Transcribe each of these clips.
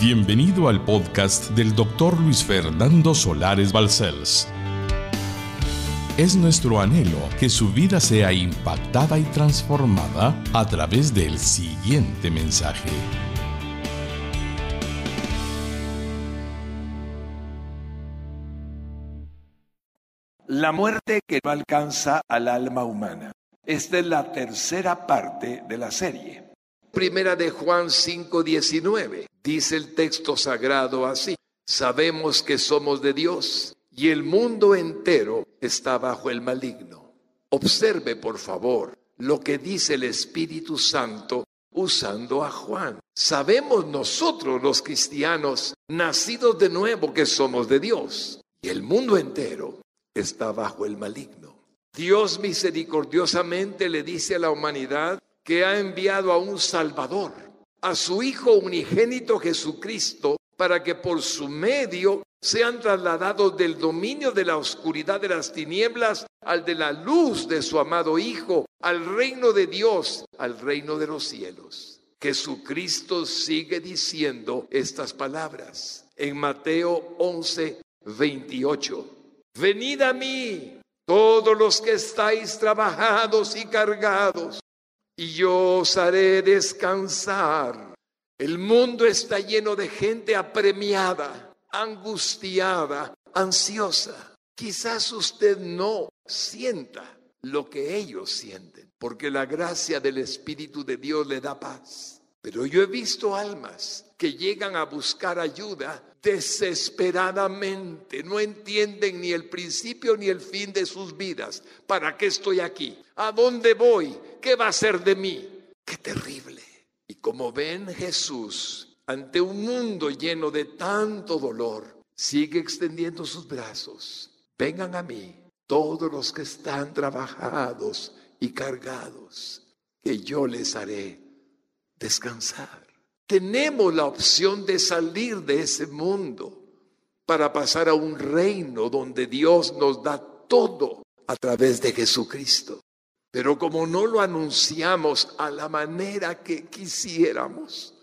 Bienvenido al podcast del doctor Luis Fernando Solares Balcells. Es nuestro anhelo que su vida sea impactada y transformada a través del siguiente mensaje. La muerte que no alcanza al alma humana. Esta es la tercera parte de la serie. Primera de Juan 5:19. Dice el texto sagrado así. Sabemos que somos de Dios y el mundo entero está bajo el maligno. Observe, por favor, lo que dice el Espíritu Santo usando a Juan. Sabemos nosotros los cristianos, nacidos de nuevo, que somos de Dios y el mundo entero está bajo el maligno. Dios misericordiosamente le dice a la humanidad que ha enviado a un Salvador, a su Hijo unigénito Jesucristo, para que por su medio sean trasladados del dominio de la oscuridad de las tinieblas al de la luz de su amado Hijo, al reino de Dios, al reino de los cielos. Jesucristo sigue diciendo estas palabras en Mateo 11, 28. Venid a mí, todos los que estáis trabajados y cargados, y yo os haré descansar. El mundo está lleno de gente apremiada, angustiada, ansiosa. Quizás usted no sienta lo que ellos sienten, porque la gracia del Espíritu de Dios le da paz. Pero yo he visto almas que llegan a buscar ayuda desesperadamente, no entienden ni el principio ni el fin de sus vidas. ¿Para qué estoy aquí? ¿A dónde voy? ¿Qué va a ser de mí? Qué terrible. Y como ven Jesús ante un mundo lleno de tanto dolor, sigue extendiendo sus brazos. Vengan a mí todos los que están trabajados y cargados, que yo les haré descansar. Tenemos la opción de salir de ese mundo para pasar a un reino donde Dios nos da todo a través de Jesucristo. Pero como no lo anunciamos a la manera que quisiéramos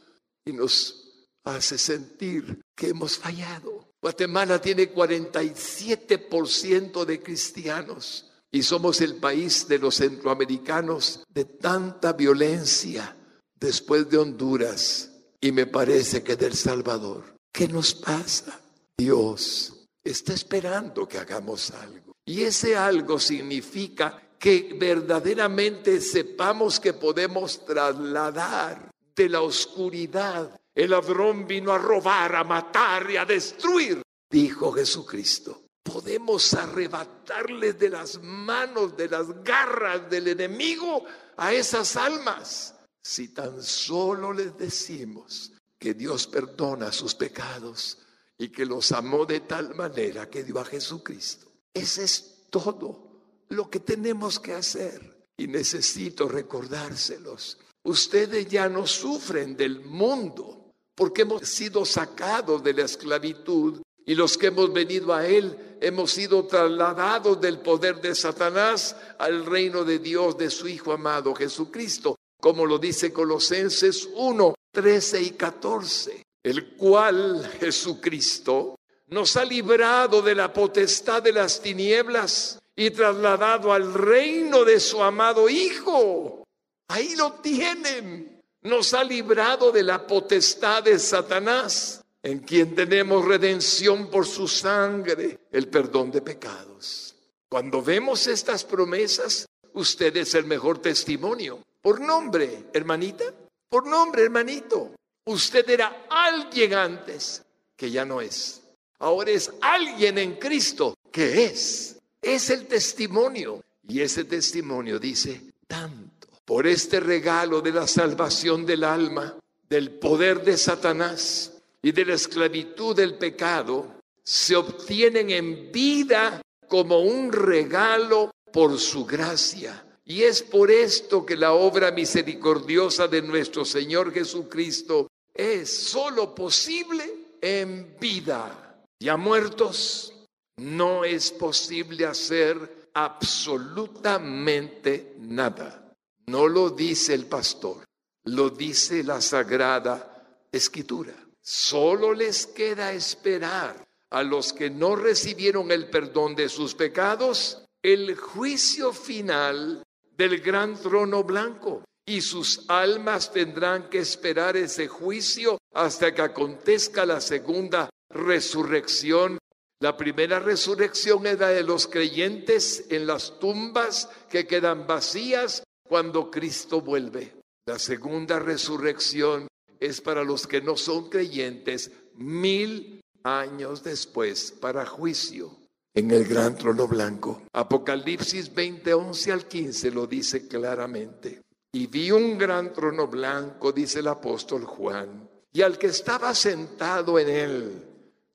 y nos hace sentir que hemos fallado. Guatemala tiene 47% de cristianos y somos el país de los centroamericanos de tanta violencia después de Honduras y me parece que del Salvador. ¿Qué nos pasa? Dios está esperando que hagamos algo. Y ese algo significa que verdaderamente sepamos que podemos trasladar de la oscuridad. El ladrón vino a robar, a matar y a destruir, dijo Jesucristo. Podemos arrebatarles de las manos, de las garras del enemigo a esas almas si tan solo les decimos que Dios perdona sus pecados y que los amó de tal manera que dio a Jesucristo. Ese es todo lo que tenemos que hacer. Y necesito recordárselos. Ustedes ya no sufren del mundo porque hemos sido sacados de la esclavitud y los que hemos venido a Él hemos sido trasladados del poder de Satanás al reino de Dios, de su Hijo amado Jesucristo como lo dice Colosenses 1, 13 y 14, el cual Jesucristo nos ha librado de la potestad de las tinieblas y trasladado al reino de su amado Hijo. Ahí lo tienen. Nos ha librado de la potestad de Satanás, en quien tenemos redención por su sangre, el perdón de pecados. Cuando vemos estas promesas, usted es el mejor testimonio por nombre, hermanita, por nombre, hermanito. Usted era alguien antes que ya no es. Ahora es alguien en Cristo que es. Es el testimonio. Y ese testimonio dice tanto. Por este regalo de la salvación del alma, del poder de Satanás y de la esclavitud del pecado, se obtienen en vida como un regalo por su gracia y es por esto que la obra misericordiosa de nuestro Señor Jesucristo es solo posible en vida. Ya muertos, no es posible hacer absolutamente nada. No lo dice el pastor, lo dice la sagrada escritura. Solo les queda esperar a los que no recibieron el perdón de sus pecados el juicio final del gran trono blanco. Y sus almas tendrán que esperar ese juicio hasta que acontezca la segunda resurrección. La primera resurrección es la de los creyentes en las tumbas que quedan vacías cuando Cristo vuelve. La segunda resurrección es para los que no son creyentes mil años después para juicio en el gran trono blanco. Apocalipsis 20, 11 al 15 lo dice claramente. Y vi un gran trono blanco, dice el apóstol Juan, y al que estaba sentado en él,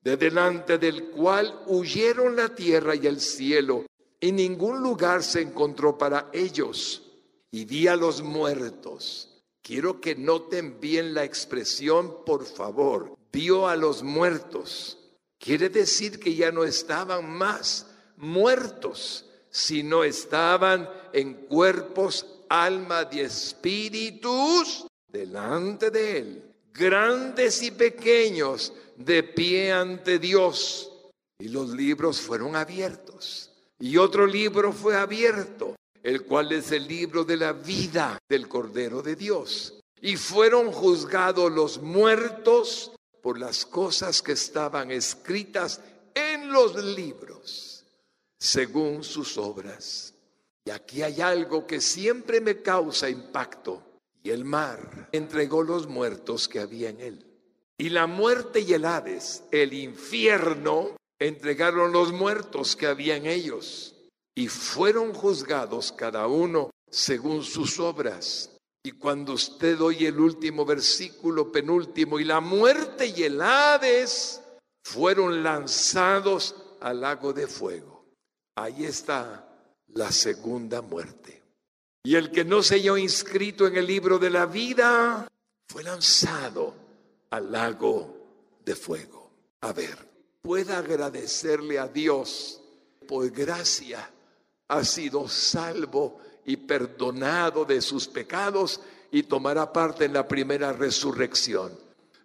de delante del cual huyeron la tierra y el cielo, y ningún lugar se encontró para ellos. Y vi a los muertos. Quiero que noten bien la expresión, por favor. Vio a los muertos. Quiere decir que ya no estaban más muertos, sino estaban en cuerpos alma y espíritus delante de Él, grandes y pequeños, de pie ante Dios. Y los libros fueron abiertos. Y otro libro fue abierto, el cual es el libro de la vida del Cordero de Dios. Y fueron juzgados los muertos por las cosas que estaban escritas en los libros, según sus obras. Y aquí hay algo que siempre me causa impacto. Y el mar entregó los muertos que había en él. Y la muerte y el Hades, el infierno, entregaron los muertos que había en ellos. Y fueron juzgados cada uno según sus obras. Y cuando usted oye el último versículo, penúltimo, y la muerte y el Hades fueron lanzados al lago de fuego. Ahí está la segunda muerte. Y el que no se halló inscrito en el libro de la vida fue lanzado al lago de fuego. A ver, pueda agradecerle a Dios por gracia ha sido salvo y perdonado de sus pecados y tomará parte en la primera resurrección.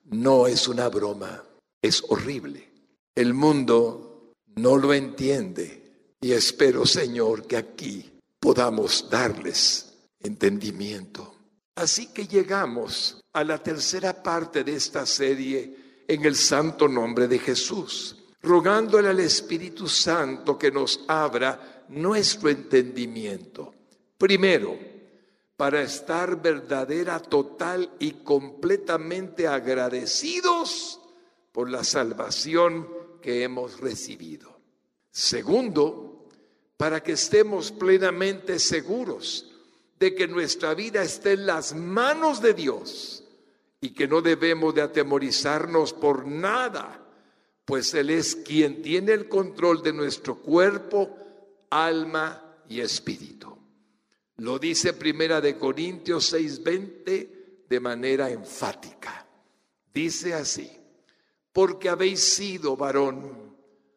No es una broma, es horrible. El mundo no lo entiende y espero, Señor, que aquí podamos darles entendimiento. Así que llegamos a la tercera parte de esta serie en el santo nombre de Jesús, rogándole al Espíritu Santo que nos abra nuestro entendimiento. Primero, para estar verdadera, total y completamente agradecidos por la salvación que hemos recibido. Segundo, para que estemos plenamente seguros de que nuestra vida está en las manos de Dios y que no debemos de atemorizarnos por nada, pues Él es quien tiene el control de nuestro cuerpo, alma y espíritu. Lo dice Primera de Corintios 6:20 de manera enfática. Dice así: porque habéis sido varón,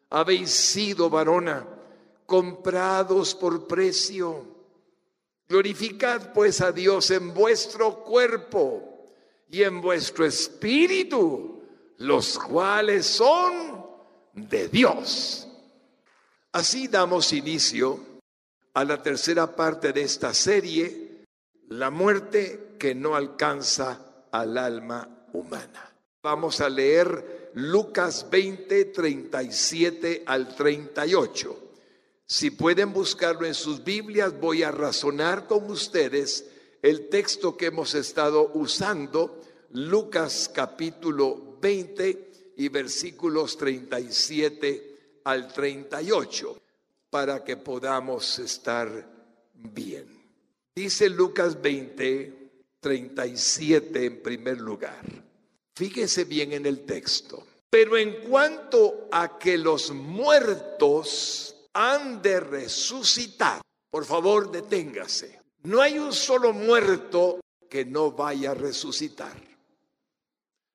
habéis sido varona comprados por precio. Glorificad pues a Dios en vuestro cuerpo y en vuestro espíritu, los cuales son de Dios. Así damos inicio a la tercera parte de esta serie, la muerte que no alcanza al alma humana. Vamos a leer Lucas 20, 37 al 38. Si pueden buscarlo en sus Biblias, voy a razonar con ustedes el texto que hemos estado usando, Lucas capítulo 20 y versículos 37 al 38, para que podamos estar bien. Dice Lucas 20, 37 en primer lugar. Fíjese bien en el texto. Pero en cuanto a que los muertos han de resucitar. Por favor, deténgase. No hay un solo muerto que no vaya a resucitar.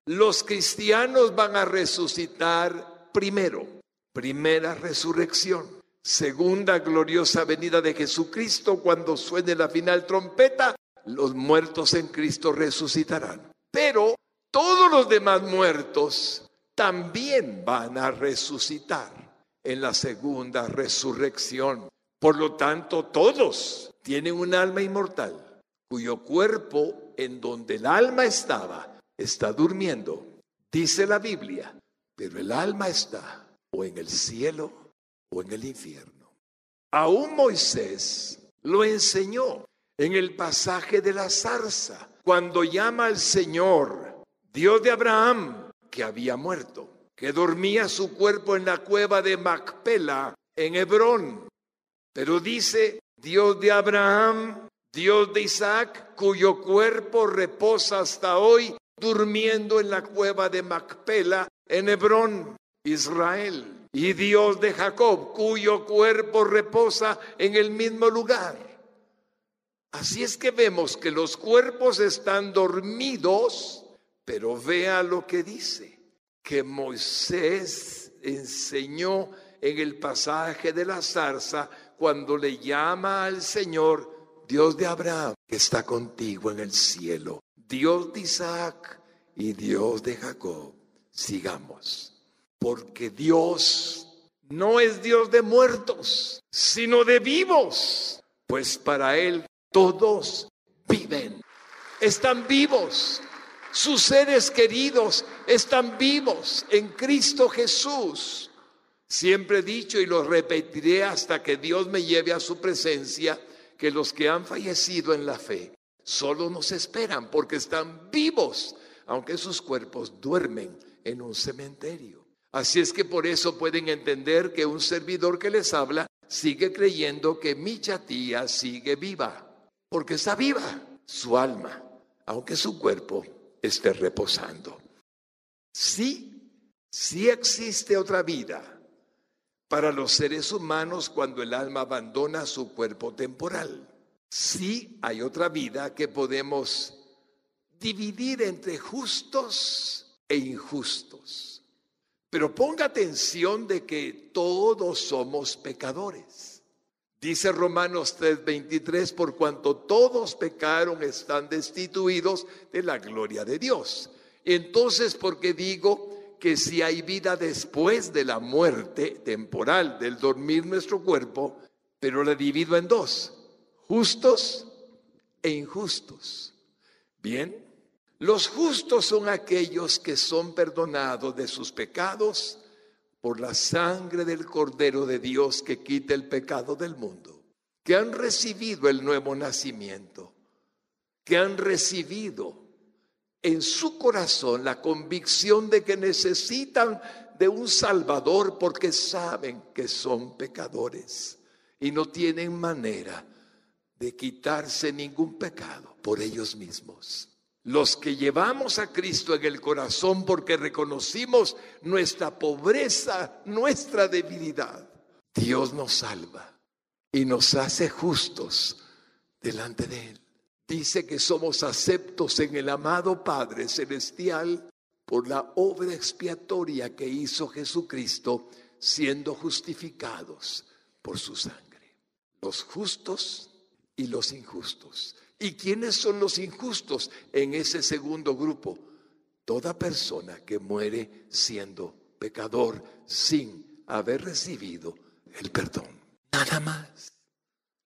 Los cristianos van a resucitar primero, primera resurrección. Segunda gloriosa venida de Jesucristo, cuando suene la final trompeta, los muertos en Cristo resucitarán. Pero todos los demás muertos también van a resucitar en la segunda resurrección. Por lo tanto, todos tienen un alma inmortal, cuyo cuerpo en donde el alma estaba está durmiendo, dice la Biblia, pero el alma está o en el cielo o en el infierno. Aún Moisés lo enseñó en el pasaje de la zarza, cuando llama al Señor, Dios de Abraham, que había muerto, que dormía su cuerpo en la cueva de Macpela, en Hebrón. Pero dice, Dios de Abraham, Dios de Isaac, cuyo cuerpo reposa hasta hoy, durmiendo en la cueva de Macpela, en Hebrón, Israel. Y Dios de Jacob, cuyo cuerpo reposa en el mismo lugar. Así es que vemos que los cuerpos están dormidos, pero vea lo que dice, que Moisés enseñó en el pasaje de la zarza cuando le llama al Señor, Dios de Abraham, que está contigo en el cielo, Dios de Isaac y Dios de Jacob. Sigamos, porque Dios no es Dios de muertos, sino de vivos, pues para Él todos viven, están vivos. Sus seres queridos están vivos en Cristo Jesús. Siempre he dicho y lo repetiré hasta que Dios me lleve a su presencia, que los que han fallecido en la fe solo nos esperan porque están vivos, aunque sus cuerpos duermen en un cementerio. Así es que por eso pueden entender que un servidor que les habla sigue creyendo que mi chatía sigue viva porque está viva su alma, aunque su cuerpo esté reposando. Sí, sí existe otra vida para los seres humanos cuando el alma abandona su cuerpo temporal. Sí hay otra vida que podemos dividir entre justos e injustos. Pero ponga atención de que todos somos pecadores. Dice Romanos 3:23, por cuanto todos pecaron, están destituidos de la gloria de Dios. Entonces, porque digo que si hay vida después de la muerte temporal, del dormir nuestro cuerpo, pero la divido en dos, justos e injustos. Bien, los justos son aquellos que son perdonados de sus pecados por la sangre del Cordero de Dios que quita el pecado del mundo, que han recibido el nuevo nacimiento, que han recibido en su corazón la convicción de que necesitan de un Salvador porque saben que son pecadores y no tienen manera de quitarse ningún pecado por ellos mismos los que llevamos a Cristo en el corazón porque reconocimos nuestra pobreza, nuestra debilidad, Dios nos salva y nos hace justos delante de Él. Dice que somos aceptos en el amado Padre Celestial por la obra expiatoria que hizo Jesucristo, siendo justificados por su sangre. Los justos y los injustos. ¿Y quiénes son los injustos en ese segundo grupo? Toda persona que muere siendo pecador sin haber recibido el perdón. Nada más.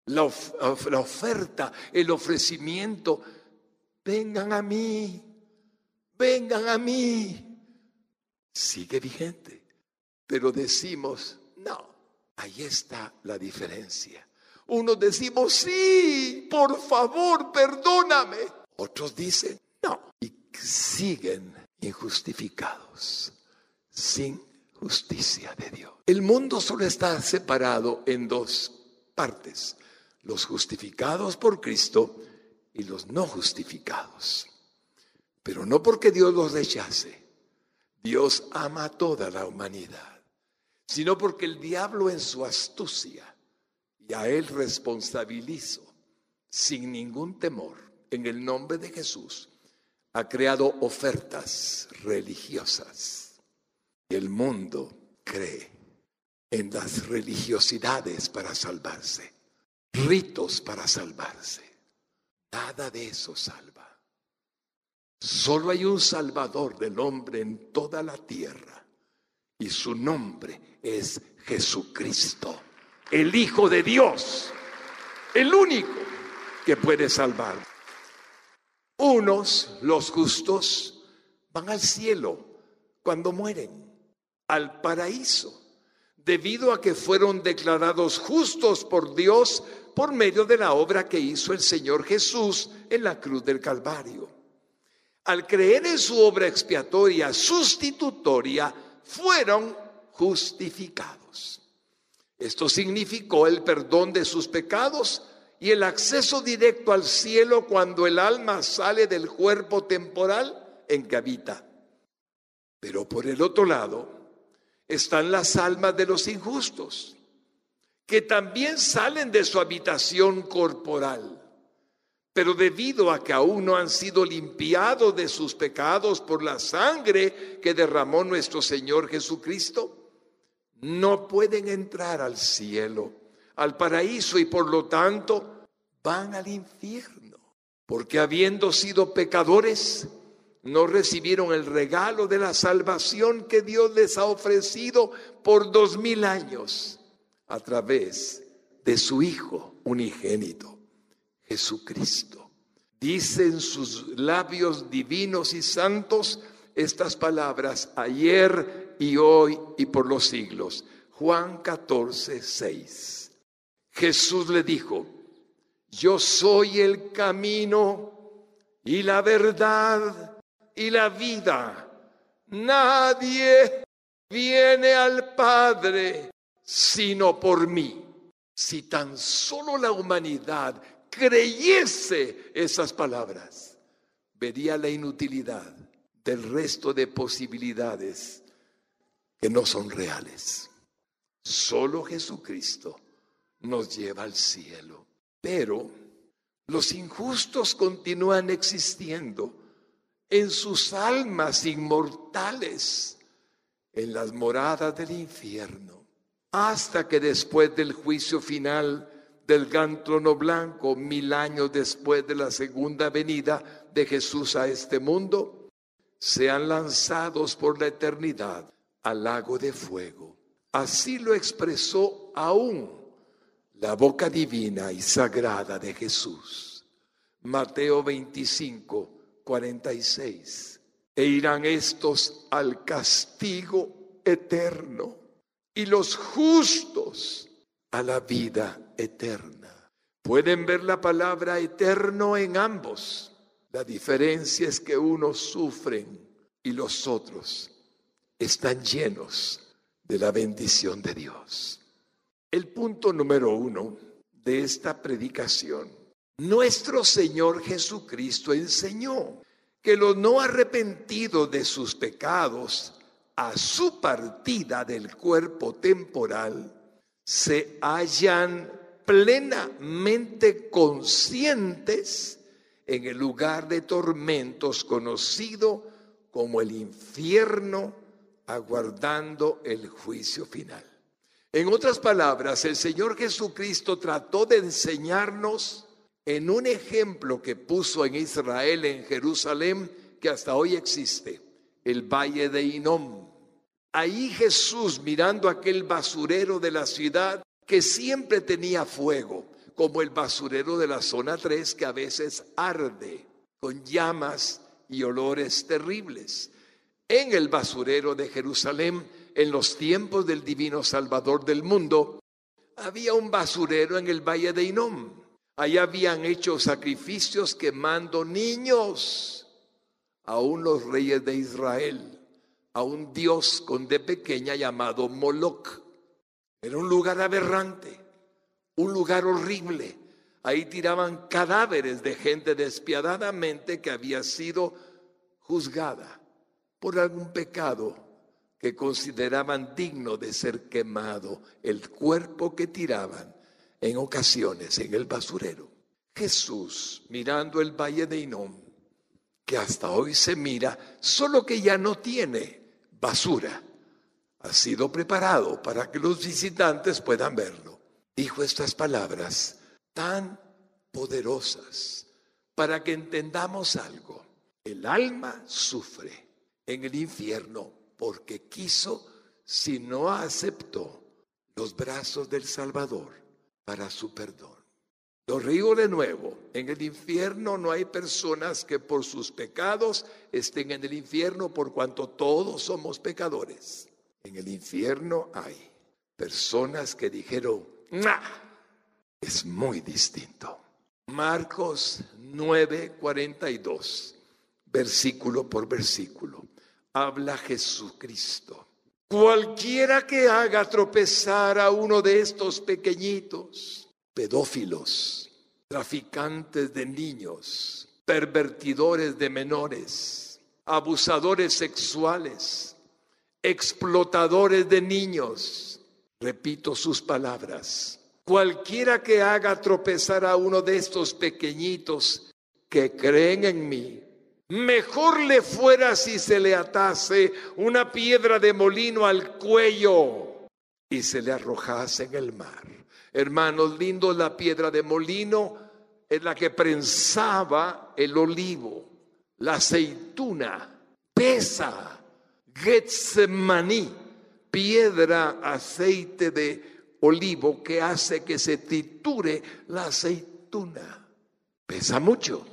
La, oferta, el ofrecimiento, vengan a mí, vengan a mí, sigue vigente. Pero decimos, no, ahí está la diferencia. Unos decimos, sí, por favor, perdóname. Otros dicen, no. Y siguen injustificados, sin justicia de Dios. El mundo solo está separado en dos partes, los justificados por Cristo y los no justificados. Pero no porque Dios los rechace, Dios ama a toda la humanidad, sino porque el diablo en su astucia y a Él responsabilizo sin ningún temor en el nombre de Jesús. Ha creado ofertas religiosas. Y el mundo cree en las religiosidades para salvarse, ritos para salvarse. Nada de eso salva. Solo hay un Salvador del hombre en toda la tierra y su nombre es Jesucristo, el Hijo de Dios, el único que puede salvar. Unos, los justos, van al cielo cuando mueren, al paraíso, debido a que fueron declarados justos por Dios por medio de la obra que hizo el Señor Jesús en la cruz del Calvario. Al creer en su obra expiatoria sustitutoria, fueron justificados. Esto significó el perdón de sus pecados y el acceso directo al cielo cuando el alma sale del cuerpo temporal en que habita. Pero por el otro lado están las almas de los injustos, que también salen de su habitación corporal pero debido a que aún no han sido limpiados de sus pecados por la sangre que derramó nuestro Señor Jesucristo, no pueden entrar al cielo, al paraíso y por lo tanto van al infierno, porque habiendo sido pecadores, no recibieron el regalo de la salvación que Dios les ha ofrecido por dos mil años a través de su Hijo unigénito. Jesucristo. Dice en sus labios divinos y santos estas palabras ayer y hoy y por los siglos. Juan 14, 6. Jesús le dijo, yo soy el camino y la verdad y la vida. Nadie viene al Padre sino por mí. Si tan solo la humanidad creyese esas palabras, vería la inutilidad del resto de posibilidades que no son reales. Solo Jesucristo nos lleva al cielo. Pero los injustos continúan existiendo en sus almas inmortales, en las moradas del infierno, hasta que después del juicio final del gran trono blanco mil años después de la segunda venida de Jesús a este mundo, sean lanzados por la eternidad al lago de fuego. Así lo expresó aún la boca divina y sagrada de Jesús. Mateo 25, 46. E irán estos al castigo eterno y los justos a la vida eterna. Pueden ver la palabra eterno en ambos. La diferencia es que unos sufren y los otros están llenos de la bendición de Dios. El punto número uno de esta predicación. Nuestro Señor Jesucristo enseñó que los no arrepentidos de sus pecados a su partida del cuerpo temporal se hallan plenamente conscientes en el lugar de tormentos conocido como el infierno, aguardando el juicio final. En otras palabras, el Señor Jesucristo trató de enseñarnos en un ejemplo que puso en Israel, en Jerusalén, que hasta hoy existe, el valle de Inom. Ahí Jesús, mirando aquel basurero de la ciudad, que siempre tenía fuego, como el basurero de la zona 3 que a veces arde con llamas y olores terribles. En el basurero de Jerusalén, en los tiempos del divino Salvador del mundo, había un basurero en el valle de Inom. Allí habían hecho sacrificios quemando niños, aún los reyes de Israel, a un dios con de pequeña llamado Moloch. Era un lugar aberrante, un lugar horrible. Ahí tiraban cadáveres de gente despiadadamente que había sido juzgada por algún pecado que consideraban digno de ser quemado, el cuerpo que tiraban en ocasiones en el basurero. Jesús, mirando el valle de Inom, que hasta hoy se mira, solo que ya no tiene basura, ha sido preparado para que los visitantes puedan verlo. Dijo estas palabras tan poderosas para que entendamos algo. El alma sufre en el infierno porque quiso, si no aceptó los brazos del Salvador para su perdón. Lo río de nuevo, en el infierno no hay personas que por sus pecados estén en el infierno por cuanto todos somos pecadores. En el infierno hay personas que dijeron, es muy distinto. Marcos 9:42, versículo por versículo, habla Jesucristo. Cualquiera que haga tropezar a uno de estos pequeñitos, pedófilos, traficantes de niños, pervertidores de menores, abusadores sexuales, explotadores de niños. Repito sus palabras. Cualquiera que haga tropezar a uno de estos pequeñitos que creen en mí, mejor le fuera si se le atase una piedra de molino al cuello y se le arrojase en el mar. Hermanos lindos, la piedra de molino es la que prensaba el olivo, la aceituna, pesa, Getsemaní, piedra, aceite de olivo que hace que se triture la aceituna. Pesa mucho.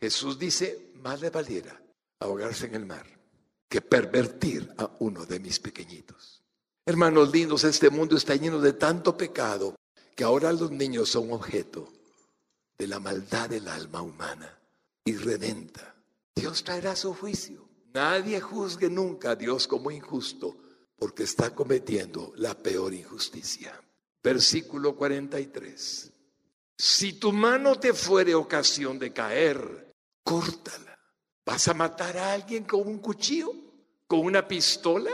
Jesús dice, más le valiera ahogarse en el mar que pervertir a uno de mis pequeñitos. Hermanos lindos, este mundo está lleno de tanto pecado que ahora los niños son objeto de la maldad del alma humana y redenta. Dios traerá su juicio. Nadie juzgue nunca a Dios como injusto porque está cometiendo la peor injusticia. Versículo 43. Si tu mano te fuere ocasión de caer, córtala. ¿Vas a matar a alguien con un cuchillo? ¿Con una pistola?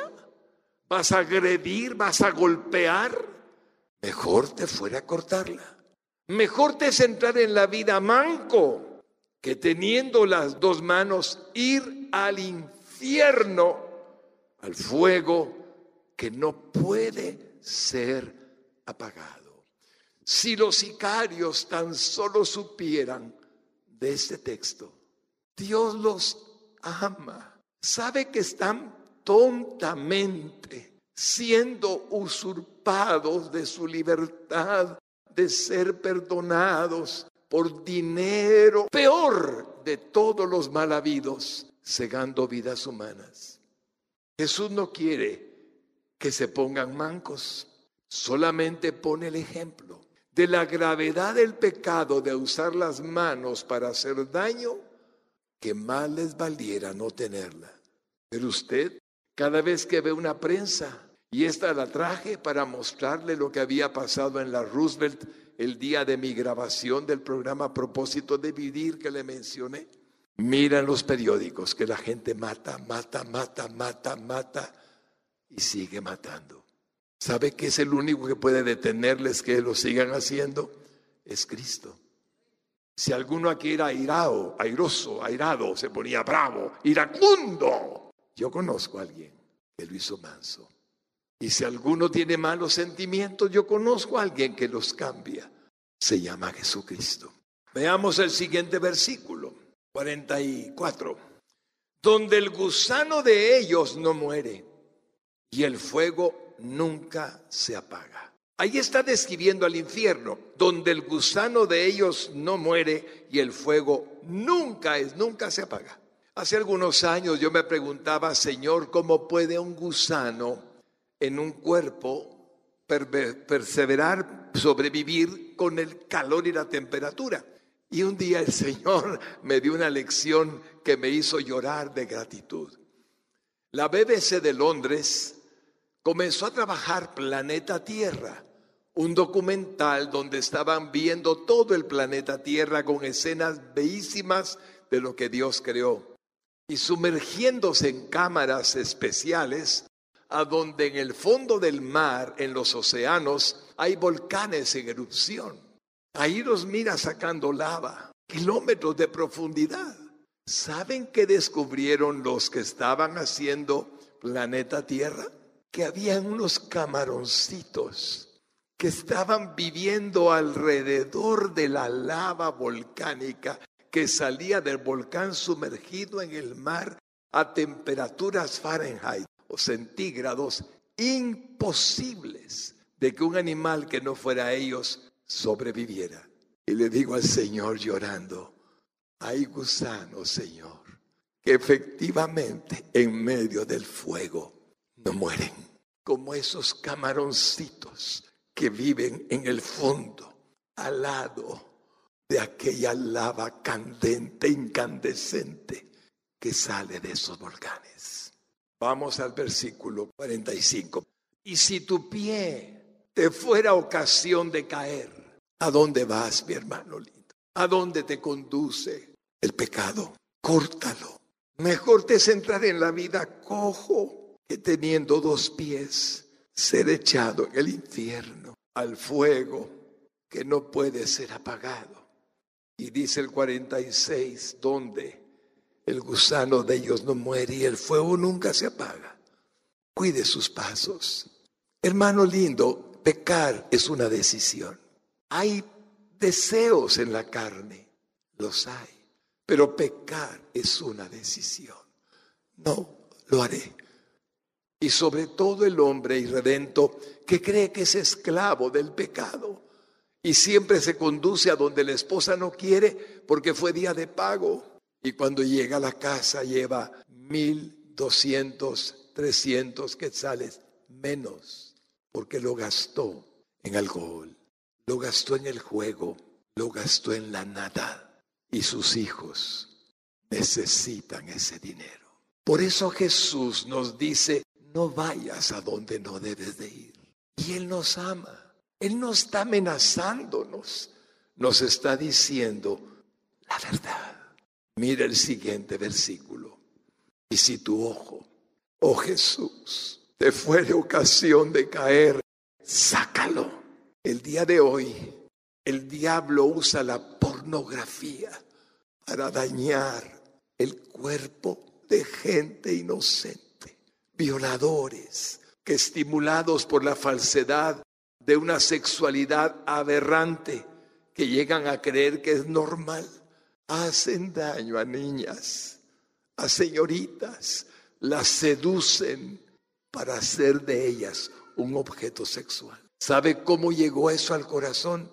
¿Vas a agredir? ¿Vas a golpear? mejor te fuera a cortarla. Mejor te centrar en la vida manco que teniendo las dos manos ir al infierno, al fuego que no puede ser apagado. Si los sicarios tan solo supieran de este texto, Dios los ama, sabe que están tontamente siendo usurpados de su libertad de ser perdonados por dinero, peor de todos los mal habidos, cegando vidas humanas. Jesús no quiere que se pongan mancos, solamente pone el ejemplo de la gravedad del pecado de usar las manos para hacer daño, que más les valiera no tenerla. Pero usted, cada vez que ve una prensa, y esta la traje para mostrarle lo que había pasado en la Roosevelt el día de mi grabación del programa Propósito de Vivir que le mencioné. Mira en los periódicos que la gente mata, mata, mata, mata, mata y sigue matando. ¿Sabe que es el único que puede detenerles que lo sigan haciendo? Es Cristo. Si alguno aquí era airado, airoso, airado, se ponía bravo, iracundo, yo conozco a alguien que lo hizo manso. Y si alguno tiene malos sentimientos, yo conozco a alguien que los cambia. Se llama Jesucristo. Veamos el siguiente versículo, 44. Donde el gusano de ellos no muere y el fuego nunca se apaga. Ahí está describiendo al infierno, donde el gusano de ellos no muere y el fuego nunca es, nunca se apaga. Hace algunos años yo me preguntaba, Señor, ¿cómo puede un gusano en un cuerpo perseverar, sobrevivir con el calor y la temperatura. Y un día el Señor me dio una lección que me hizo llorar de gratitud. La BBC de Londres comenzó a trabajar Planeta Tierra, un documental donde estaban viendo todo el planeta Tierra con escenas bellísimas de lo que Dios creó. Y sumergiéndose en cámaras especiales, a donde en el fondo del mar, en los océanos, hay volcanes en erupción. Ahí los mira sacando lava, kilómetros de profundidad. ¿Saben qué descubrieron los que estaban haciendo planeta Tierra? Que habían unos camaroncitos que estaban viviendo alrededor de la lava volcánica que salía del volcán sumergido en el mar a temperaturas Fahrenheit o centígrados imposibles de que un animal que no fuera ellos sobreviviera. Y le digo al Señor llorando, hay gusanos, Señor, que efectivamente en medio del fuego no mueren, como esos camaroncitos que viven en el fondo, al lado de aquella lava candente, incandescente que sale de esos volcanes. Vamos al versículo 45. Y si tu pie te fuera ocasión de caer, ¿a dónde vas, mi hermano lindo? ¿A dónde te conduce el pecado? Córtalo. Mejor te centrar en la vida cojo teniendo dos pies ser echado en el infierno, al fuego que no puede ser apagado. Y dice el 46, donde el gusano de ellos no muere y el fuego nunca se apaga. Cuide sus pasos. Hermano lindo, pecar es una decisión. Hay deseos en la carne, los hay, pero pecar es una decisión. No, lo haré. Y sobre todo el hombre irredento que cree que es esclavo del pecado y siempre se conduce a donde la esposa no quiere porque fue día de pago. Y cuando llega a la casa lleva mil doscientos, trescientos quetzales menos porque lo gastó en alcohol, lo gastó en el juego, lo gastó en la nada. Y sus hijos necesitan ese dinero. Por eso Jesús nos dice, no vayas a donde no debes de ir. Y Él nos ama. Él no está amenazándonos, nos está diciendo la verdad. Mira el siguiente versículo. Y si tu ojo, oh Jesús, te fuere ocasión de caer, sácalo. El día de hoy, el diablo usa la pornografía para dañar el cuerpo de gente inocente, violadores que estimulados por la falsedad de una sexualidad aberrante que llegan a creer que es normal, hacen daño a niñas, a señoritas, las seducen para hacer de ellas un objeto sexual. ¿Sabe cómo llegó eso al corazón?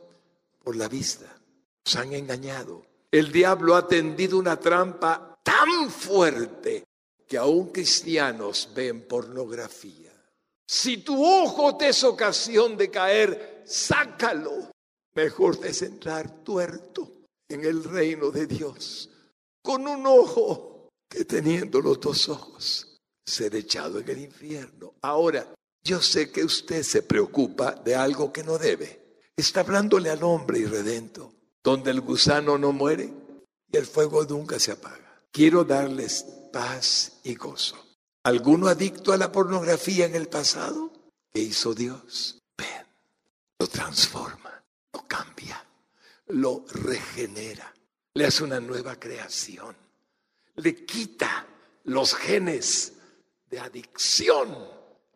Por la vista. Nos han engañado. El diablo ha tendido una trampa tan fuerte que aún cristianos ven pornografía. Si tu ojo te es ocasión de caer, sácalo. Mejor de entrar tuerto en el reino de Dios con un ojo que teniendo los dos ojos ser echado en el infierno. Ahora, yo sé que usted se preocupa de algo que no debe. Está hablándole al hombre irredento, donde el gusano no muere y el fuego nunca se apaga. Quiero darles paz y gozo. ¿Alguno adicto a la pornografía en el pasado? ¿Qué hizo Dios? Ven, lo transforma, lo cambia, lo regenera, le hace una nueva creación, le quita los genes de adicción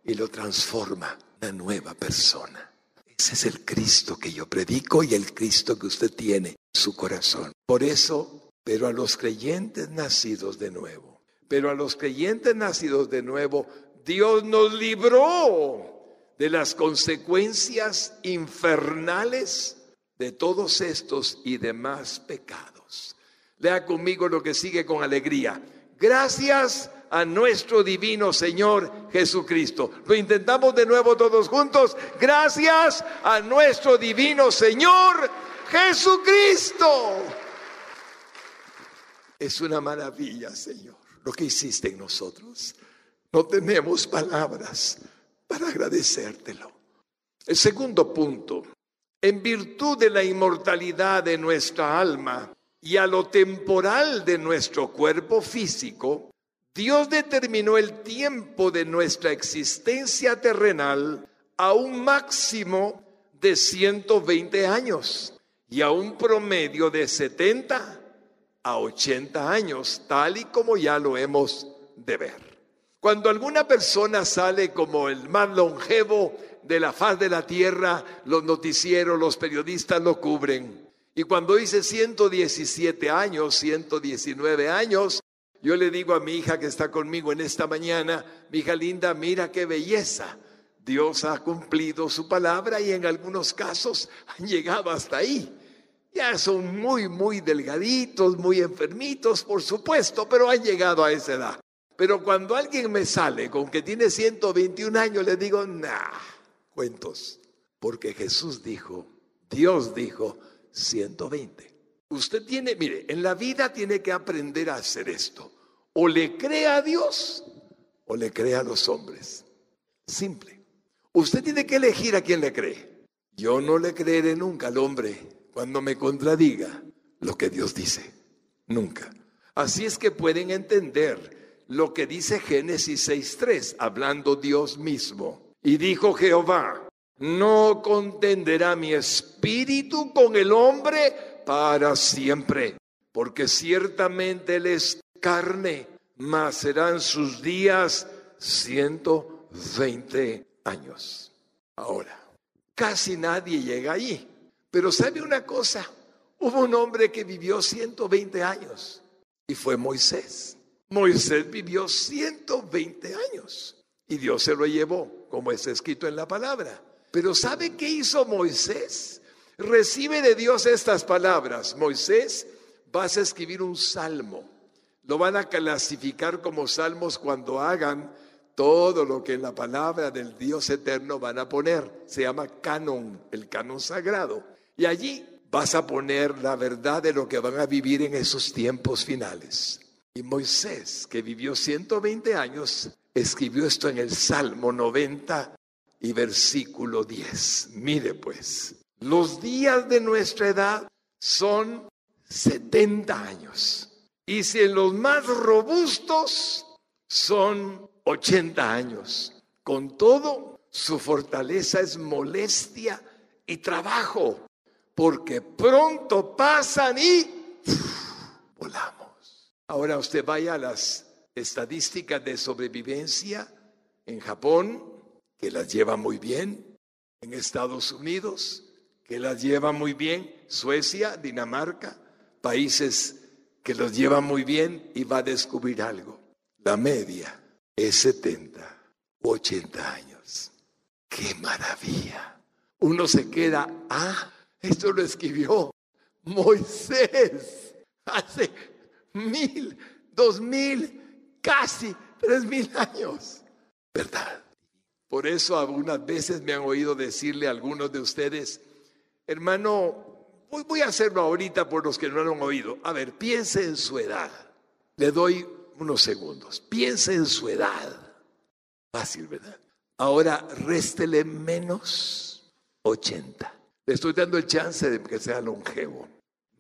y lo transforma en una nueva persona. Ese es el Cristo que yo predico y el Cristo que usted tiene en su corazón. Por eso, pero a los creyentes nacidos de nuevo, pero a los creyentes nacidos de nuevo, Dios nos libró de las consecuencias infernales de todos estos y demás pecados. Lea conmigo lo que sigue con alegría. Gracias a nuestro divino Señor Jesucristo. Lo intentamos de nuevo todos juntos. Gracias a nuestro divino Señor Jesucristo. Es una maravilla, Señor lo que hiciste en nosotros. No tenemos palabras para agradecértelo. El segundo punto, en virtud de la inmortalidad de nuestra alma y a lo temporal de nuestro cuerpo físico, Dios determinó el tiempo de nuestra existencia terrenal a un máximo de 120 años y a un promedio de 70 a 80 años, tal y como ya lo hemos de ver. Cuando alguna persona sale como el más longevo de la faz de la tierra, los noticieros, los periodistas lo cubren. Y cuando hice 117 años, 119 años, yo le digo a mi hija que está conmigo en esta mañana, mi hija linda, mira qué belleza. Dios ha cumplido su palabra y en algunos casos han llegado hasta ahí. Ya son muy, muy delgaditos, muy enfermitos, por supuesto, pero han llegado a esa edad. Pero cuando alguien me sale con que tiene 121 años, le digo, nah, cuentos. Porque Jesús dijo, Dios dijo, 120. Usted tiene, mire, en la vida tiene que aprender a hacer esto. O le cree a Dios o le cree a los hombres. Simple. Usted tiene que elegir a quién le cree. Yo no le creeré nunca al hombre cuando me contradiga lo que Dios dice. Nunca. Así es que pueden entender lo que dice Génesis 6.3, hablando Dios mismo. Y dijo Jehová, no contenderá mi espíritu con el hombre para siempre, porque ciertamente él es carne, mas serán sus días 120 años. Ahora, casi nadie llega allí, pero sabe una cosa, hubo un hombre que vivió 120 años y fue Moisés. Moisés vivió 120 años y Dios se lo llevó, como está escrito en la palabra. Pero ¿sabe qué hizo Moisés? Recibe de Dios estas palabras. Moisés, vas a escribir un salmo. Lo van a clasificar como salmos cuando hagan todo lo que en la palabra del Dios eterno van a poner. Se llama canon, el canon sagrado. Y allí vas a poner la verdad de lo que van a vivir en esos tiempos finales. Y Moisés, que vivió 120 años, escribió esto en el Salmo 90 y versículo 10. Mire pues, los días de nuestra edad son 70 años. Y si en los más robustos son 80 años. Con todo, su fortaleza es molestia y trabajo, porque pronto pasan y volamos. Ahora usted vaya a las estadísticas de sobrevivencia en Japón, que las lleva muy bien, en Estados Unidos, que las lleva muy bien, Suecia, Dinamarca, países que los llevan muy bien y va a descubrir algo. La media es 70 u 80 años. ¡Qué maravilla! Uno se queda, ah, esto lo escribió Moisés hace mil, dos mil, casi tres mil años. ¿Verdad? Por eso algunas veces me han oído decirle a algunos de ustedes, hermano, voy, a hacerlo ahorita por los que no lo han oído. A ver, piense en su edad. Le doy unos segundos. Piense en su edad. Fácil, ¿verdad? Ahora réstele menos 80. Le estoy dando el chance de que sea longevo.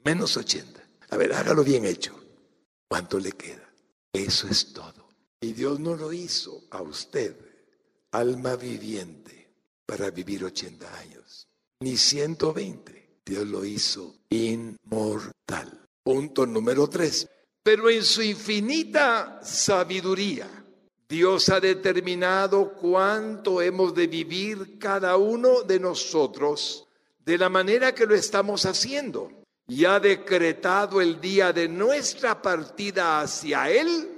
Menos 80. A ver, hágalo bien hecho. ¿Cuánto le queda? Eso es todo. Y Dios no lo hizo a usted, alma viviente, para vivir 80 años, ni 120. Dios lo hizo inmortal. Punto número 3. Pero en su infinita sabiduría, Dios ha determinado cuánto hemos de vivir cada uno de nosotros de la manera que lo estamos haciendo y ha decretado el día de nuestra partida hacia Él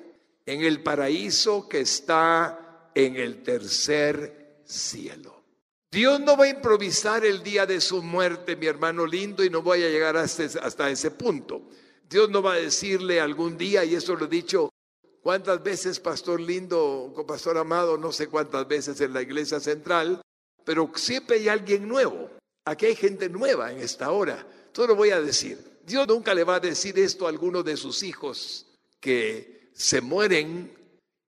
en el paraíso que está en el tercer cielo. Dios no va a improvisar el día de su muerte, mi hermano lindo, y no voy a llegar hasta, ese punto. Dios no va a decirle algún día, y eso lo he dicho cuántas veces, pastor lindo, pastor amado, no sé cuántas veces en la iglesia central, pero siempre hay alguien nuevo. Aquí hay gente nueva en esta hora todo voy a decir. Dios nunca le va a decir esto a alguno de sus hijos que se mueren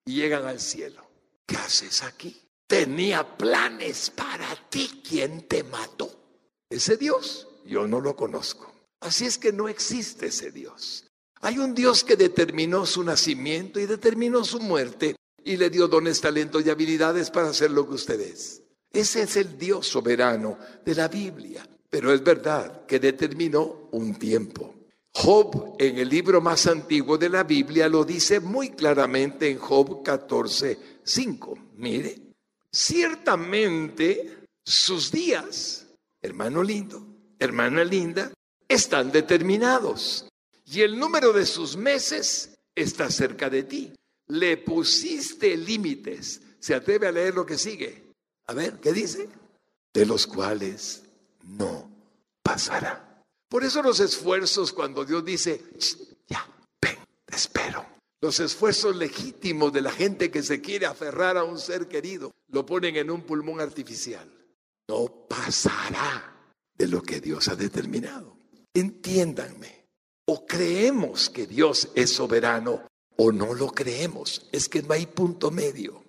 y llegan al cielo. ¿Qué haces aquí? Tenía planes para ti. ¿Quién te mató? Ese Dios yo no lo conozco. Así es que no existe ese Dios. Hay un Dios que determinó su nacimiento y determinó su muerte y le dio dones, talentos y habilidades para hacer lo que usted es. Ese es el Dios soberano de la Biblia. Pero es verdad que determinó un tiempo. Job, en el libro más antiguo de la Biblia, lo dice muy claramente en Job 14, 5. Mire, ciertamente sus días, hermano lindo, hermana linda, están determinados y el número de sus meses está cerca de ti. Le pusiste límites. ¿Se atreve a leer lo que sigue? A ver, ¿qué dice? De los cuales no pasará. Por eso los esfuerzos cuando Dios dice, ya, ven, te espero. Los esfuerzos legítimos de la gente que se quiere aferrar a un ser querido lo ponen en un pulmón artificial. No pasará de lo que Dios ha determinado. Entiéndanme, o creemos que Dios es soberano o no lo creemos. Es que no hay punto medio.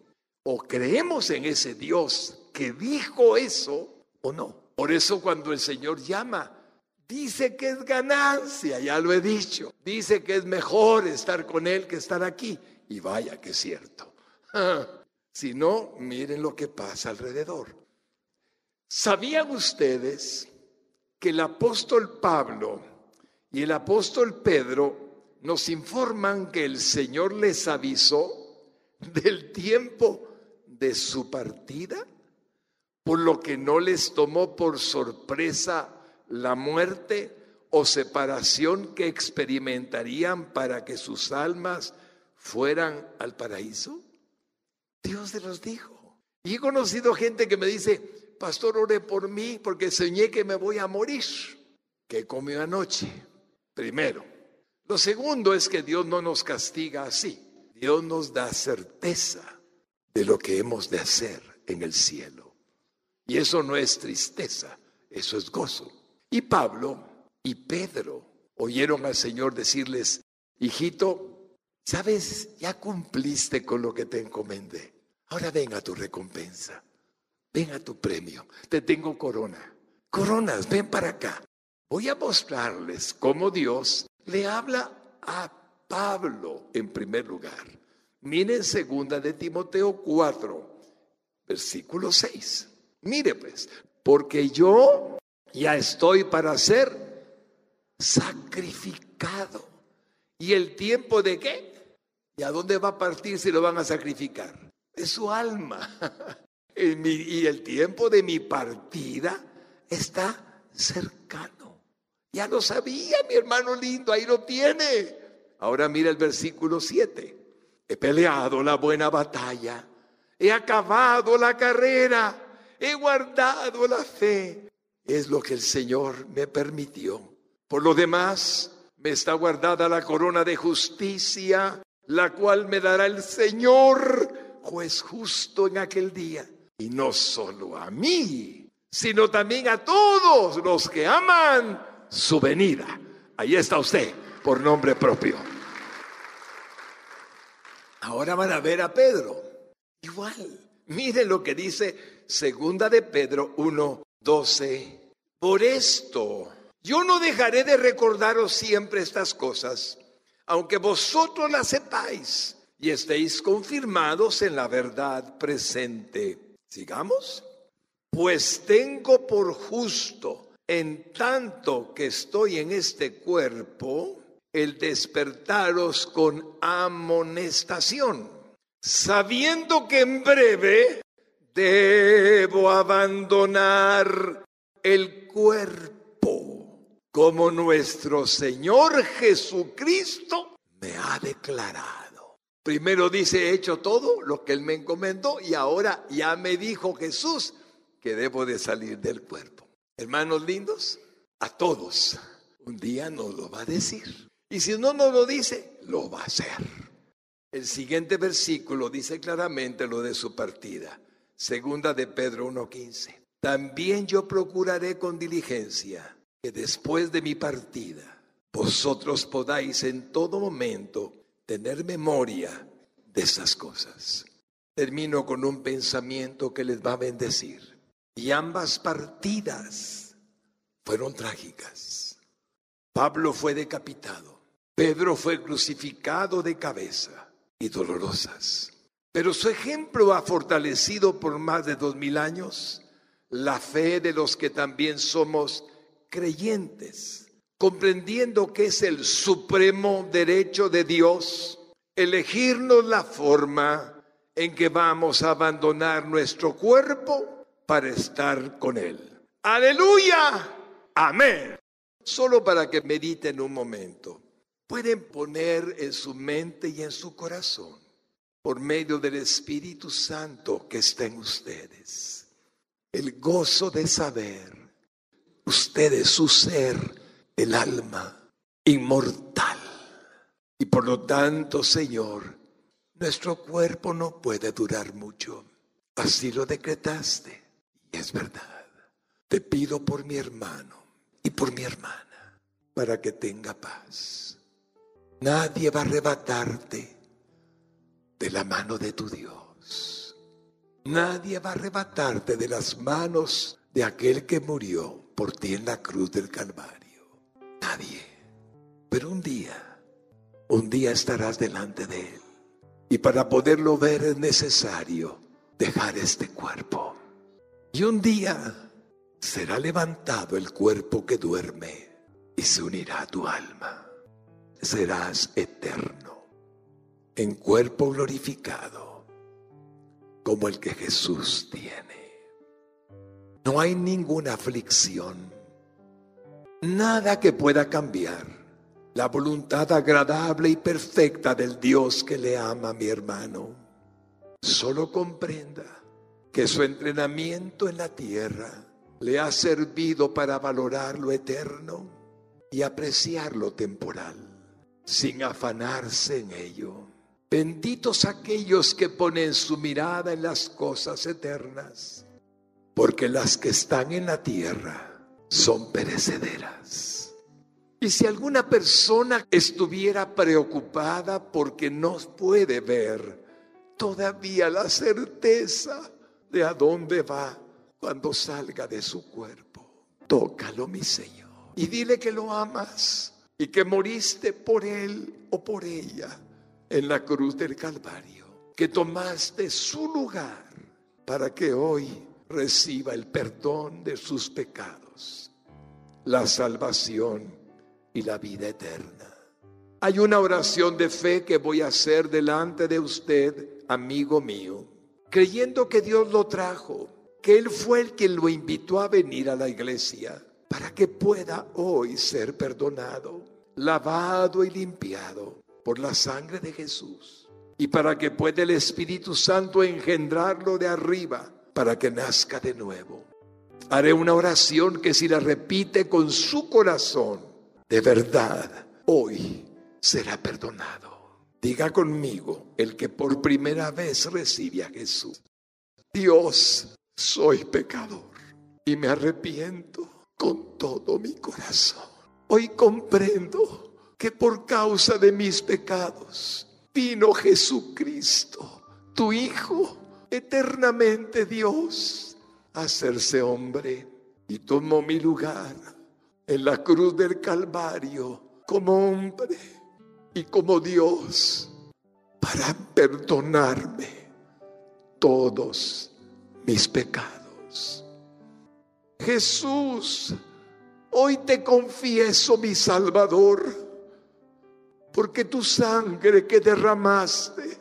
O creemos en ese Dios que dijo eso o no. Por eso cuando el Señor llama, dice que es ganancia, ya lo he dicho. Dice que es mejor estar con Él que estar aquí. Y vaya que es cierto. Si no, miren lo que pasa alrededor. ¿Sabían ustedes que el apóstol Pablo y el apóstol Pedro nos informan que el Señor les avisó del tiempo de su partida, por lo que no les tomó por sorpresa la muerte o separación que experimentarían para que sus almas fueran al paraíso? Dios se los dijo. Y he conocido gente que me dice, pastor, ore por mí porque soñé que me voy a morir. ¿Qué comió anoche? Primero. Lo segundo es que Dios no nos castiga así. Dios nos da certeza de lo que hemos de hacer en el cielo. Y eso no es tristeza, eso es gozo. Y Pablo y Pedro oyeron al Señor decirles, hijito, sabes, ya cumpliste con lo que te encomendé. Ahora venga tu recompensa. Ven a tu premio, te tengo corona. Coronas, ven para acá. Voy a mostrarles cómo Dios le habla a Pablo en primer lugar. Miren segunda de Timoteo 4, versículo 6. Mire pues, porque yo ya estoy para ser sacrificado. ¿Y el tiempo de qué? ¿Y a dónde va a partir si lo van a sacrificar? Es su alma. y el tiempo de mi partida está cercano. Ya lo sabía, mi hermano lindo, ahí lo tiene. Ahora mira el versículo 7. He peleado la buena batalla, he acabado la carrera, he guardado la fe. Es lo que el Señor me permitió. Por lo demás, me está guardada la corona de justicia, la cual me dará el Señor, juez justo en aquel día y no solo a mí, sino también a todos los que aman su venida. Ahí está usted, por nombre propio. Ahora van a ver a Pedro. Igual, miren lo que dice segunda de Pedro 1, 12. Por esto, yo no dejaré de recordaros siempre estas cosas, aunque vosotros las sepáis y estéis confirmados en la verdad presente Sigamos. Pues tengo por justo, en tanto que estoy en este cuerpo, el despertaros con amonestación, sabiendo que en breve debo abandonar el cuerpo, como nuestro Señor Jesucristo me ha declarado. Primero dice, he hecho todo lo que Él me encomendó y ahora ya me dijo Jesús que debo de salir del cuerpo. Hermanos lindos, a todos un día nos lo va a decir. Y si no nos lo dice, lo va a hacer. El siguiente versículo dice claramente lo de su partida. Segunda de Pedro 1.15. También yo procuraré con diligencia que después de mi partida vosotros podáis en todo momento tener memoria de esas cosas. Termino con un pensamiento que les va a bendecir. Y ambas partidas fueron trágicas. Pablo fue decapitado. Pedro fue crucificado de cabeza y dolorosas. Pero su ejemplo ha fortalecido por más de dos mil años la fe de los que también somos creyentes comprendiendo que es el supremo derecho de Dios elegirnos la forma en que vamos a abandonar nuestro cuerpo para estar con Él. Aleluya. Amén. solo para que mediten un momento. Pueden poner en su mente y en su corazón, por medio del Espíritu Santo que está en ustedes, el gozo de saber, ustedes su ser, el alma inmortal. Y por lo tanto, Señor, nuestro cuerpo no puede durar mucho. Así lo decretaste. Y es verdad. Te pido por mi hermano y por mi hermana para que tenga paz. Nadie va a arrebatarte de la mano de tu Dios. Nadie va a arrebatarte de las manos de aquel que murió por ti en la cruz del Calvario. Nadie. Pero un día, un día estarás delante de Él. Y para poderlo ver es necesario dejar este cuerpo. Y un día será levantado el cuerpo que duerme y se unirá a tu alma. Serás eterno en cuerpo glorificado como el que Jesús tiene. No hay ninguna aflicción, nada que pueda cambiar la voluntad agradable y perfecta del Dios que le ama, mi hermano. Solo comprenda que su entrenamiento en la tierra le ha servido para valorar lo eterno y apreciar lo temporal, sin afanarse en ello. Benditos aquellos que ponen su mirada en las cosas eternas, porque las que están en la tierra son perecederas. Y si alguna persona estuviera preocupada porque no puede ver todavía la certeza de a dónde va cuando salga de su cuerpo, tócalo, mi Señor, y dile que lo amas y que moriste por él o por ella en la cruz del Calvario, que tomaste su lugar para que hoy reciba el perdón de sus pecados, la salvación y la vida eterna. Hay una oración de fe que voy a hacer delante de usted, amigo mío, creyendo que Dios lo trajo, que Él fue el que lo invitó a venir a la iglesia para que pueda hoy ser perdonado, lavado y limpiado por la sangre de Jesús y para que pueda el Espíritu Santo engendrarlo de arriba para que nazca de nuevo. Haré una oración que si la repite con su corazón, de verdad hoy será perdonado. Diga conmigo el que por primera vez recibe a Jesús. Dios, soy pecador y me arrepiento con todo mi corazón. Hoy comprendo que por causa de mis pecados vino Jesucristo, tu Hijo, eternamente Dios, a hacerse hombre y tomó mi lugar en la cruz del Calvario como hombre y como Dios para perdonarme todos mis pecados. Jesús, hoy te confieso mi Salvador, porque tu sangre que derramaste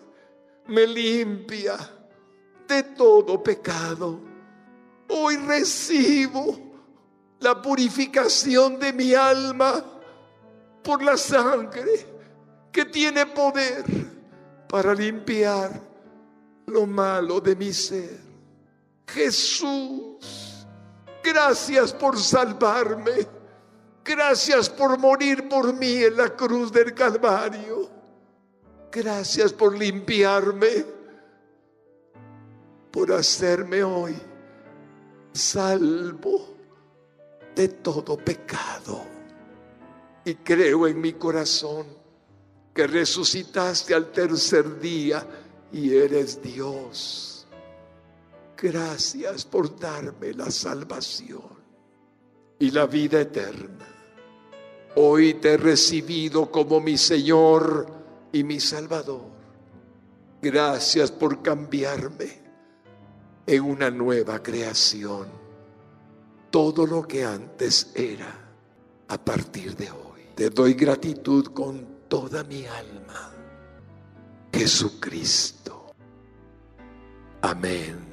me limpia de todo pecado. Hoy recibo la purificación de mi alma por la sangre que tiene poder para limpiar lo malo de mi ser. Jesús, gracias por salvarme. Gracias por morir por mí en la cruz del Calvario. Gracias por limpiarme, por hacerme hoy salvo de todo pecado. Y creo en mi corazón que resucitaste al tercer día y eres Dios. Gracias por darme la salvación y la vida eterna. Hoy te he recibido como mi Señor y mi Salvador. Gracias por cambiarme en una nueva creación todo lo que antes era a partir de hoy. Te doy gratitud con toda mi alma. Jesucristo. Amén